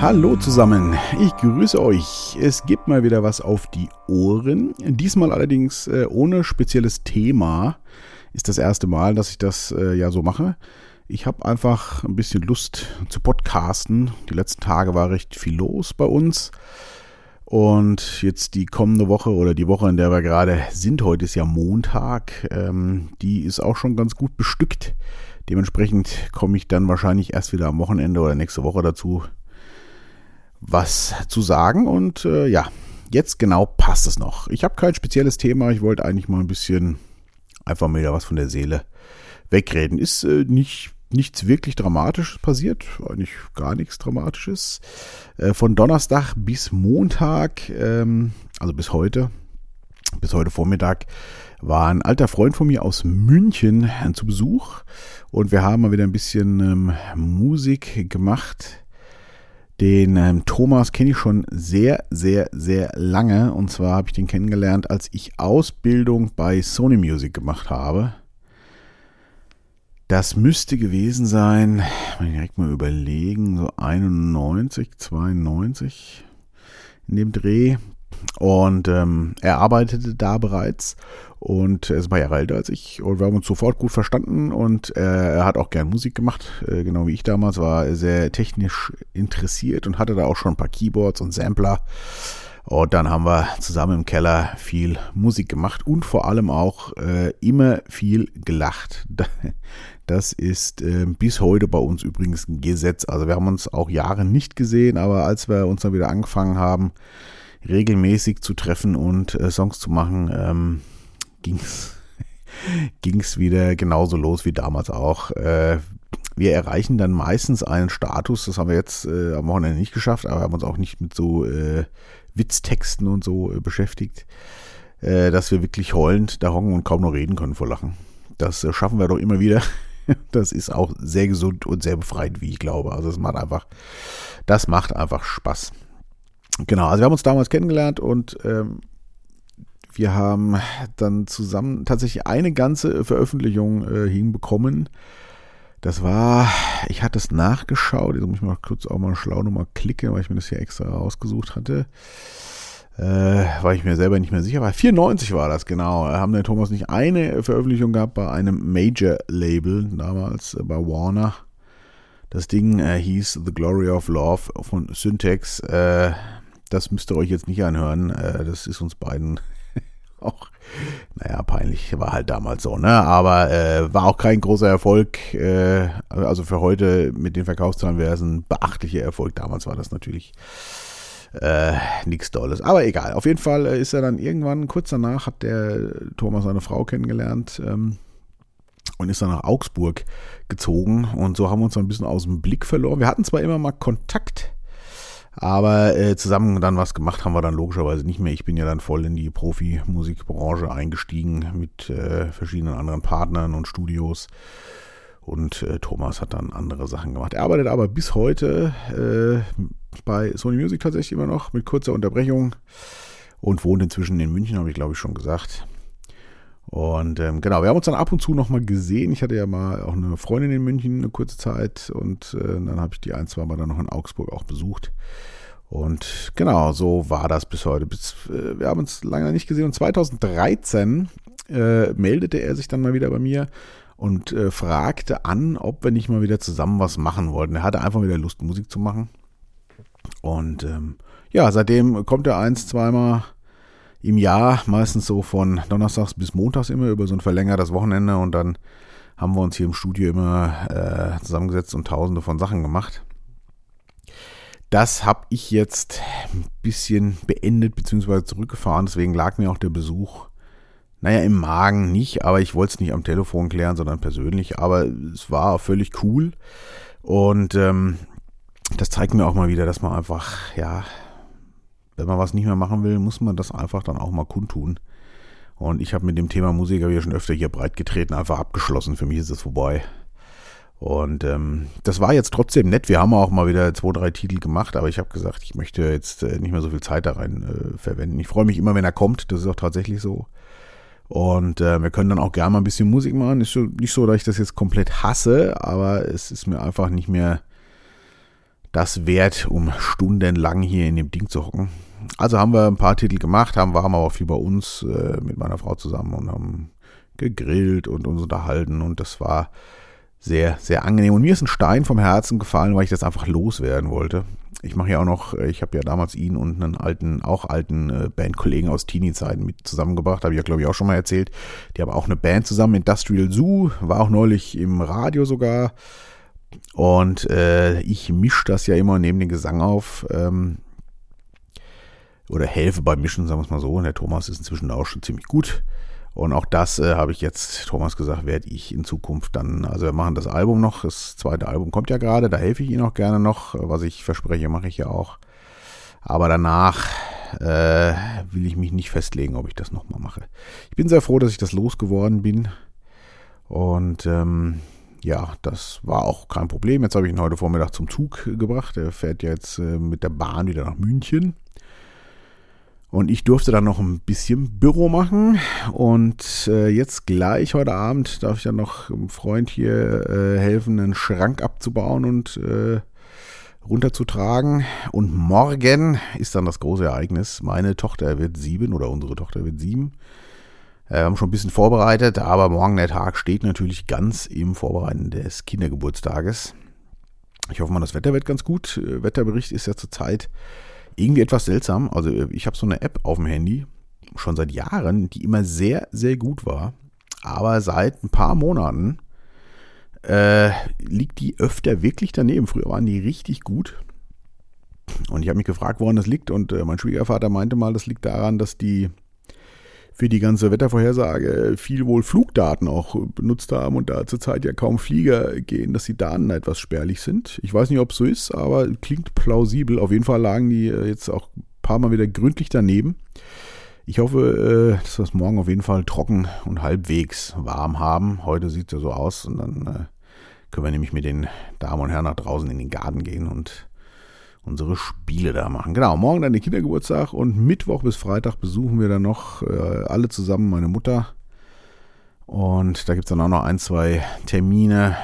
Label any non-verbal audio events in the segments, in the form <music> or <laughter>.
Hallo zusammen, ich grüße euch. Es gibt mal wieder was auf die Ohren. Diesmal allerdings äh, ohne spezielles Thema. Ist das erste Mal, dass ich das äh, ja so mache. Ich habe einfach ein bisschen Lust zu podcasten. Die letzten Tage war recht viel los bei uns. Und jetzt die kommende Woche oder die Woche, in der wir gerade sind, heute ist ja Montag, ähm, die ist auch schon ganz gut bestückt. Dementsprechend komme ich dann wahrscheinlich erst wieder am Wochenende oder nächste Woche dazu, was zu sagen. Und äh, ja, jetzt genau passt es noch. Ich habe kein spezielles Thema. Ich wollte eigentlich mal ein bisschen einfach mal wieder was von der Seele wegreden. Ist äh, nicht nichts wirklich Dramatisches passiert, eigentlich gar nichts Dramatisches. Äh, von Donnerstag bis Montag, ähm, also bis heute, bis heute Vormittag, war ein alter Freund von mir aus München zu Besuch und wir haben mal wieder ein bisschen ähm, Musik gemacht. Den ähm, Thomas kenne ich schon sehr, sehr, sehr lange. Und zwar habe ich den kennengelernt, als ich Ausbildung bei Sony Music gemacht habe. Das müsste gewesen sein, mal direkt mal überlegen, so 91, 92 in dem Dreh. Und ähm, er arbeitete da bereits und er ist ein paar Jahre älter als ich und wir haben uns sofort gut verstanden und äh, er hat auch gern Musik gemacht, äh, genau wie ich damals, war sehr technisch interessiert und hatte da auch schon ein paar Keyboards und Sampler und dann haben wir zusammen im Keller viel Musik gemacht und vor allem auch äh, immer viel gelacht. <laughs> Das ist äh, bis heute bei uns übrigens ein Gesetz. Also wir haben uns auch Jahre nicht gesehen, aber als wir uns dann wieder angefangen haben, regelmäßig zu treffen und äh, Songs zu machen, ähm, ging's <laughs> ging's wieder genauso los wie damals auch. Äh, wir erreichen dann meistens einen Status, das haben wir jetzt äh, am Wochenende nicht geschafft, aber haben uns auch nicht mit so äh, Witztexten und so äh, beschäftigt, äh, dass wir wirklich heulend da hocken und kaum noch reden können vor Lachen. Das äh, schaffen wir doch immer wieder. <laughs> Das ist auch sehr gesund und sehr befreiend, wie ich glaube. Also es macht einfach, das macht einfach Spaß. Genau, also wir haben uns damals kennengelernt und ähm, wir haben dann zusammen tatsächlich eine ganze Veröffentlichung äh, hinbekommen. Das war, ich hatte es nachgeschaut, jetzt muss ich mal kurz auch mal schlau nochmal klicken, weil ich mir das hier extra rausgesucht hatte. Äh, war ich mir selber nicht mehr sicher, aber 94 war das, genau. Haben der Thomas nicht eine Veröffentlichung gehabt bei einem Major-Label, damals äh, bei Warner. Das Ding äh, hieß The Glory of Love von Syntax. Äh, das müsst ihr euch jetzt nicht anhören. Äh, das ist uns beiden <laughs> auch, naja, peinlich. War halt damals so, ne? Aber äh, war auch kein großer Erfolg. also für heute mit den Verkaufszahlen wäre es ein beachtlicher Erfolg. Damals war das natürlich äh, nichts Dolles. Aber egal. Auf jeden Fall äh, ist er dann irgendwann, kurz danach, hat der Thomas seine Frau kennengelernt ähm, und ist dann nach Augsburg gezogen. Und so haben wir uns ein bisschen aus dem Blick verloren. Wir hatten zwar immer mal Kontakt, aber äh, zusammen dann was gemacht haben wir dann logischerweise nicht mehr. Ich bin ja dann voll in die Profimusikbranche eingestiegen mit äh, verschiedenen anderen Partnern und Studios. Und äh, Thomas hat dann andere Sachen gemacht. Er arbeitet aber bis heute äh, bei Sony Music tatsächlich immer noch mit kurzer Unterbrechung und wohnt inzwischen in München, habe ich glaube ich schon gesagt. Und ähm, genau, wir haben uns dann ab und zu nochmal gesehen. Ich hatte ja mal auch eine Freundin in München eine kurze Zeit und äh, dann habe ich die ein, zwei Mal dann noch in Augsburg auch besucht. Und genau, so war das bis heute. Bis, äh, wir haben uns lange nicht gesehen und 2013 äh, meldete er sich dann mal wieder bei mir und äh, fragte an, ob wir nicht mal wieder zusammen was machen wollten. Er hatte einfach wieder Lust, Musik zu machen. Und ähm, ja, seitdem kommt er eins, zweimal im Jahr, meistens so von Donnerstags bis Montags immer über so ein verlängertes Wochenende und dann haben wir uns hier im Studio immer äh, zusammengesetzt und tausende von Sachen gemacht. Das habe ich jetzt ein bisschen beendet bzw. zurückgefahren, deswegen lag mir auch der Besuch, naja, im Magen nicht, aber ich wollte es nicht am Telefon klären, sondern persönlich, aber es war völlig cool und ähm, das zeigt mir auch mal wieder, dass man einfach, ja, wenn man was nicht mehr machen will, muss man das einfach dann auch mal kundtun. Und ich habe mit dem Thema Musik ja schon öfter hier breit getreten, einfach abgeschlossen. Für mich ist es vorbei. Und ähm, das war jetzt trotzdem nett. Wir haben auch mal wieder zwei, drei Titel gemacht, aber ich habe gesagt, ich möchte jetzt äh, nicht mehr so viel Zeit da rein äh, verwenden. Ich freue mich immer, wenn er kommt. Das ist auch tatsächlich so. Und äh, wir können dann auch gerne mal ein bisschen Musik machen. Ist nicht so, dass ich das jetzt komplett hasse, aber es ist mir einfach nicht mehr das wert, um stundenlang hier in dem Ding zu hocken. Also haben wir ein paar Titel gemacht, haben, waren aber auch viel bei uns äh, mit meiner Frau zusammen und haben gegrillt und uns unterhalten und das war sehr, sehr angenehm. Und mir ist ein Stein vom Herzen gefallen, weil ich das einfach loswerden wollte. Ich mache ja auch noch, äh, ich habe ja damals ihn und einen alten, auch alten äh, Bandkollegen aus Teenie-Zeiten mit zusammengebracht, habe ich ja glaube ich auch schon mal erzählt. Die haben auch eine Band zusammen, Industrial Zoo, war auch neulich im Radio sogar. Und äh, ich mische das ja immer neben den Gesang auf. Ähm, oder helfe beim Mischen, sagen wir es mal so. Und der Thomas ist inzwischen auch schon ziemlich gut. Und auch das äh, habe ich jetzt Thomas gesagt, werde ich in Zukunft dann, also wir machen das Album noch, das zweite Album kommt ja gerade, da helfe ich Ihnen auch gerne noch, was ich verspreche, mache ich ja auch. Aber danach äh, will ich mich nicht festlegen, ob ich das nochmal mache. Ich bin sehr froh, dass ich das losgeworden bin. Und ähm, ja, das war auch kein Problem. Jetzt habe ich ihn heute Vormittag zum Zug gebracht. Er fährt jetzt äh, mit der Bahn wieder nach München. Und ich durfte dann noch ein bisschen Büro machen. Und äh, jetzt gleich heute Abend darf ich dann noch einem Freund hier äh, helfen, einen Schrank abzubauen und äh, runterzutragen. Und morgen ist dann das große Ereignis. Meine Tochter wird sieben oder unsere Tochter wird sieben. Äh, wir haben schon ein bisschen vorbereitet, aber morgen der Tag steht natürlich ganz im Vorbereiten des Kindergeburtstages. Ich hoffe mal, das Wetter wird ganz gut. Äh, Wetterbericht ist ja zurzeit irgendwie etwas seltsam. Also ich habe so eine App auf dem Handy, schon seit Jahren, die immer sehr, sehr gut war. Aber seit ein paar Monaten äh, liegt die öfter wirklich daneben. Früher waren die richtig gut. Und ich habe mich gefragt, woran das liegt. Und äh, mein Schwiegervater meinte mal, das liegt daran, dass die für die ganze Wettervorhersage viel wohl Flugdaten auch benutzt haben und da zurzeit ja kaum Flieger gehen, dass die Daten etwas spärlich sind. Ich weiß nicht, ob es so ist, aber klingt plausibel. Auf jeden Fall lagen die äh, jetzt auch ein paar Mal wieder gründlich daneben. Ich hoffe, äh, dass wir es morgen auf jeden Fall trocken und halbwegs warm haben. Heute sieht es ja so aus und dann äh, können wir nämlich mit den Damen und Herren nach draußen in den Garten gehen und unsere Spiele da machen. Genau, morgen dann der Kindergeburtstag und Mittwoch bis Freitag besuchen wir dann noch äh, alle zusammen meine Mutter. Und da gibt es dann auch noch ein, zwei Termine,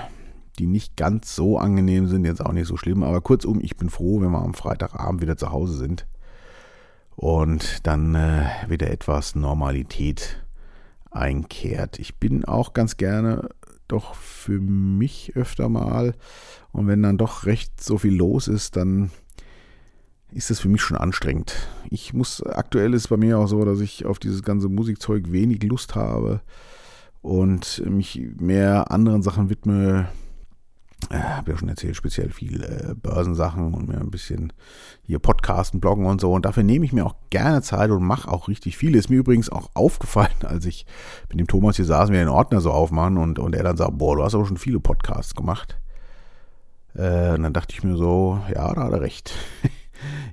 die nicht ganz so angenehm sind, jetzt auch nicht so schlimm. Aber kurzum, ich bin froh, wenn wir am Freitagabend wieder zu Hause sind und dann äh, wieder etwas Normalität einkehrt. Ich bin auch ganz gerne doch für mich öfter mal und wenn dann doch recht so viel los ist, dann ist das für mich schon anstrengend. Ich muss, aktuell ist bei mir auch so, dass ich auf dieses ganze Musikzeug wenig Lust habe und mich mehr anderen Sachen widme. Äh, habe ja schon erzählt, speziell viel äh, Börsensachen und mir ein bisschen hier Podcasten, Bloggen und so. Und dafür nehme ich mir auch gerne Zeit und mache auch richtig viel. Ist mir übrigens auch aufgefallen, <laughs> als ich mit dem Thomas hier saßen, wir den Ordner so aufmachen und, und er dann sagt, boah, du hast aber schon viele Podcasts gemacht. Äh, und dann dachte ich mir so, ja, da hat er recht. <laughs>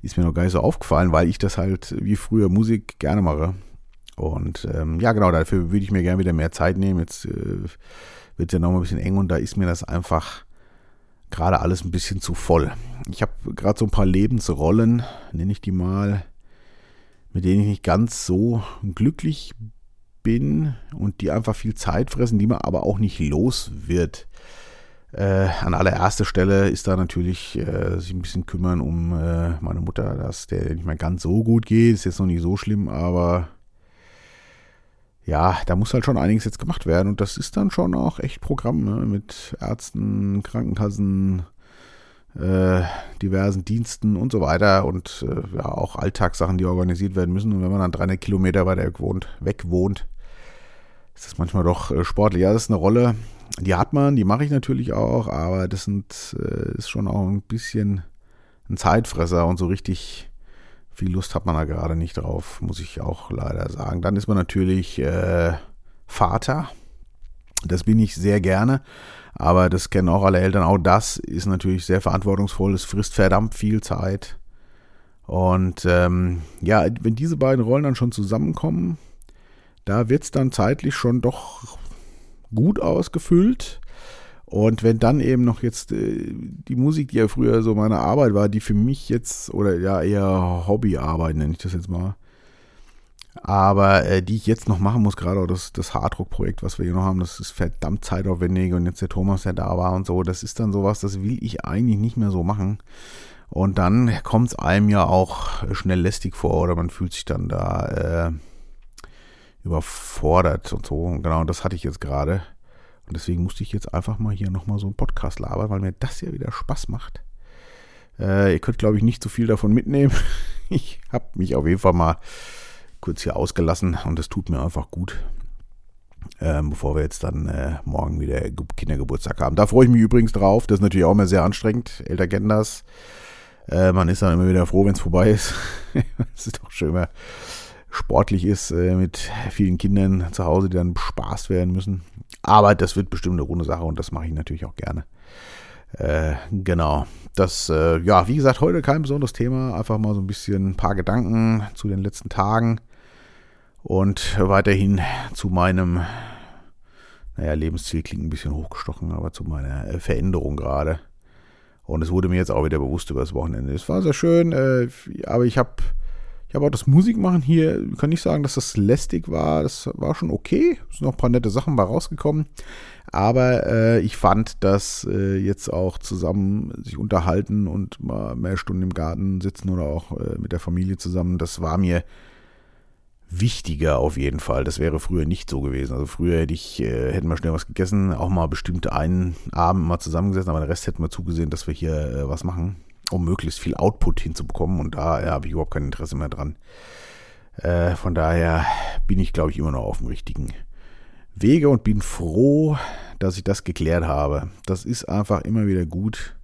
ist mir noch gar nicht so aufgefallen, weil ich das halt wie früher Musik gerne mache. Und ähm, ja, genau, dafür würde ich mir gerne wieder mehr Zeit nehmen. Jetzt äh, wird es ja noch mal ein bisschen eng und da ist mir das einfach gerade alles ein bisschen zu voll. Ich habe gerade so ein paar Lebensrollen, nenne ich die mal, mit denen ich nicht ganz so glücklich bin und die einfach viel Zeit fressen, die man aber auch nicht los wird. Äh, an allererster Stelle ist da natürlich äh, sich ein bisschen kümmern um äh, meine Mutter, dass der nicht mehr ganz so gut geht. Ist jetzt noch nicht so schlimm, aber ja, da muss halt schon einiges jetzt gemacht werden. Und das ist dann schon auch echt Programm ne? mit Ärzten, Krankenkassen, äh, diversen Diensten und so weiter. Und äh, ja, auch Alltagssachen, die organisiert werden müssen. Und wenn man dann 300 Kilometer weiter wohnt, weg wohnt ist das manchmal doch äh, sportlich. Ja, das ist eine Rolle, die hat man, die mache ich natürlich auch, aber das sind, äh, ist schon auch ein bisschen ein Zeitfresser und so richtig viel Lust hat man da gerade nicht drauf, muss ich auch leider sagen. Dann ist man natürlich äh, Vater. Das bin ich sehr gerne, aber das kennen auch alle Eltern. Auch das ist natürlich sehr verantwortungsvoll. Es frisst verdammt viel Zeit. Und ähm, ja, wenn diese beiden Rollen dann schon zusammenkommen, da wird es dann zeitlich schon doch gut ausgefüllt. Und wenn dann eben noch jetzt äh, die Musik, die ja früher so meine Arbeit war, die für mich jetzt, oder ja eher Hobbyarbeit nenne ich das jetzt mal, aber äh, die ich jetzt noch machen muss, gerade das, das Harddruck-Projekt, was wir hier noch haben, das ist verdammt zeitaufwendig und jetzt der Thomas, der da war und so, das ist dann sowas, das will ich eigentlich nicht mehr so machen. Und dann kommt es einem ja auch schnell lästig vor oder man fühlt sich dann da äh, überfordert und so. Und genau das hatte ich jetzt gerade. Und deswegen musste ich jetzt einfach mal hier nochmal so einen Podcast labern, weil mir das ja wieder Spaß macht. Äh, ihr könnt, glaube ich, nicht so viel davon mitnehmen. <laughs> Ich habe mich auf jeden Fall mal kurz hier ausgelassen und das tut mir einfach gut. Ähm, bevor wir jetzt dann äh, morgen wieder Kindergeburtstag haben. Da freue ich mich übrigens drauf. Das ist natürlich auch immer sehr anstrengend. Eltern kennen das. Äh, man ist dann immer wieder froh, wenn es vorbei ist. <laughs> Es ist doch schön, sportlich ist äh, mit vielen Kindern zu Hause, die dann bespaßt werden müssen. Aber das wird bestimmt eine runde Sache und das mache ich natürlich auch gerne. Äh, genau. Das, äh, ja, wie gesagt, heute kein besonderes Thema. Einfach mal so ein bisschen ein paar Gedanken zu den letzten Tagen und weiterhin zu meinem, naja, Lebensziel klingt ein bisschen hochgestochen, aber zu meiner äh, Veränderung gerade. Und es wurde mir jetzt auch wieder bewusst über das Wochenende. Es war sehr schön, äh, aber ich habe ich habe auch das Musikmachen hier, kann nicht sagen, dass das lästig war. Das war schon okay. Es sind noch ein paar nette Sachen bei rausgekommen. Aber äh, ich fand, dass äh, jetzt auch zusammen sich unterhalten und mal mehr Stunden im Garten sitzen oder auch äh, mit der Familie zusammen, das war mir wichtiger auf jeden Fall. Das wäre früher nicht so gewesen. Also früher hätte ich, äh, hätten wir schnell was gegessen, auch mal bestimmt einen Abend mal zusammengesessen, aber den Rest hätten wir zugesehen, dass wir hier äh, was machen um möglichst viel Output hinzubekommen. Und da ja, habe ich überhaupt kein Interesse mehr dran. Äh, von daher bin ich, glaube ich, immer noch auf dem richtigen Wege und bin froh, dass ich das geklärt habe. Das ist einfach immer wieder gut,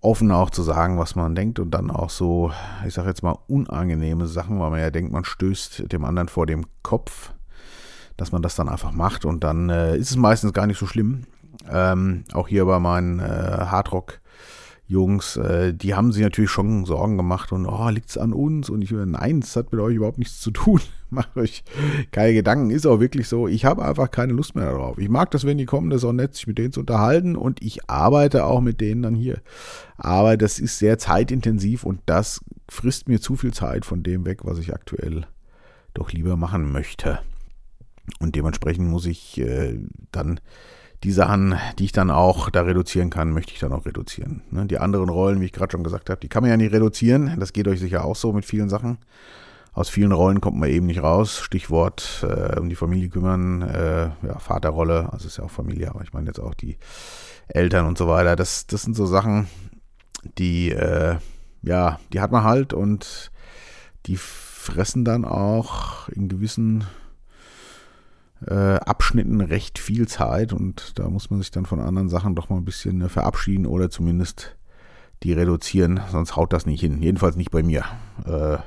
offen auch zu sagen, was man denkt und dann auch so, ich sage jetzt mal, unangenehme Sachen, weil man ja denkt, man stößt dem anderen vor dem Kopf, dass man das dann einfach macht und dann äh, ist es meistens gar nicht so schlimm. Ähm, auch hier bei meinen äh, Hardrock Jungs, äh, die haben sich natürlich schon Sorgen gemacht und oh, liegt es an uns? Und ich nein, es hat mit euch überhaupt nichts zu tun. <laughs> Macht euch keine Gedanken, ist auch wirklich so. Ich habe einfach keine Lust mehr darauf. Ich mag das, wenn die kommen, das ist auch nett, sich mit denen zu unterhalten und ich arbeite auch mit denen dann hier. Aber das ist sehr zeitintensiv und das frisst mir zu viel Zeit von dem weg, was ich aktuell doch lieber machen möchte. Und dementsprechend muss ich äh, dann die Sachen, die ich dann auch da reduzieren kann, möchte ich dann auch reduzieren. Ne, die anderen Rollen, wie ich gerade schon gesagt habe, die kann man ja nicht reduzieren. Das geht euch sicher auch so mit vielen Sachen. Aus vielen Rollen kommt man eben nicht raus. Stichwort äh, um die Familie kümmern, äh, ja, Vaterrolle, also ist ja auch Familie, aber ich meine jetzt auch die Eltern und so weiter. Das, das sind so Sachen, die, äh, ja, die hat man halt und die fressen dann auch in gewissen äh, Abschnitten recht viel Zeit und da muss man sich dann von anderen Sachen doch mal ein bisschen äh, verabschieden oder zumindest die reduzieren, sonst haut das nicht hin. Jedenfalls nicht bei mir. Äh,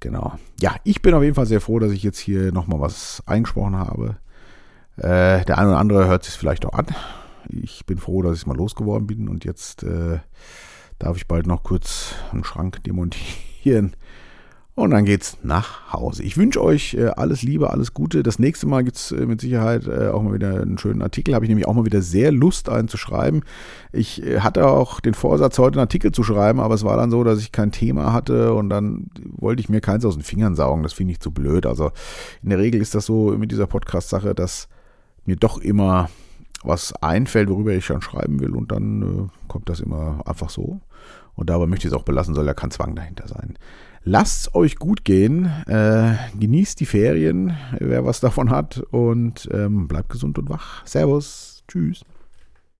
genau. Ja, ich bin auf jeden Fall sehr froh, dass ich jetzt hier nochmal was eingesprochen habe. Äh, der eine oder andere hört sich vielleicht auch an. Ich bin froh, dass ich mal losgeworden bin und jetzt äh, darf ich bald noch kurz einen Schrank demontieren und dann geht's nach Hause. Ich wünsche euch äh, alles Liebe, alles Gute. Das nächste Mal gibt's äh, mit Sicherheit äh, auch mal wieder einen schönen Artikel. Habe ich nämlich auch mal wieder sehr Lust, einen zu schreiben. Ich hatte auch den Vorsatz, heute einen Artikel zu schreiben, aber es war dann so, dass ich kein Thema hatte und dann wollte ich mir keins aus den Fingern saugen. Das finde ich zu blöd. Also in der Regel ist das so mit dieser Podcast-Sache, dass mir doch immer was einfällt, worüber ich dann schreiben will und dann kommt das immer einfach so. Und dabei möchte ich es auch belassen, soll ja kein Zwang dahinter sein. Lasst euch gut gehen, äh, genießt die Ferien, wer was davon hat und ähm, bleibt gesund und wach. Servus, tschüss.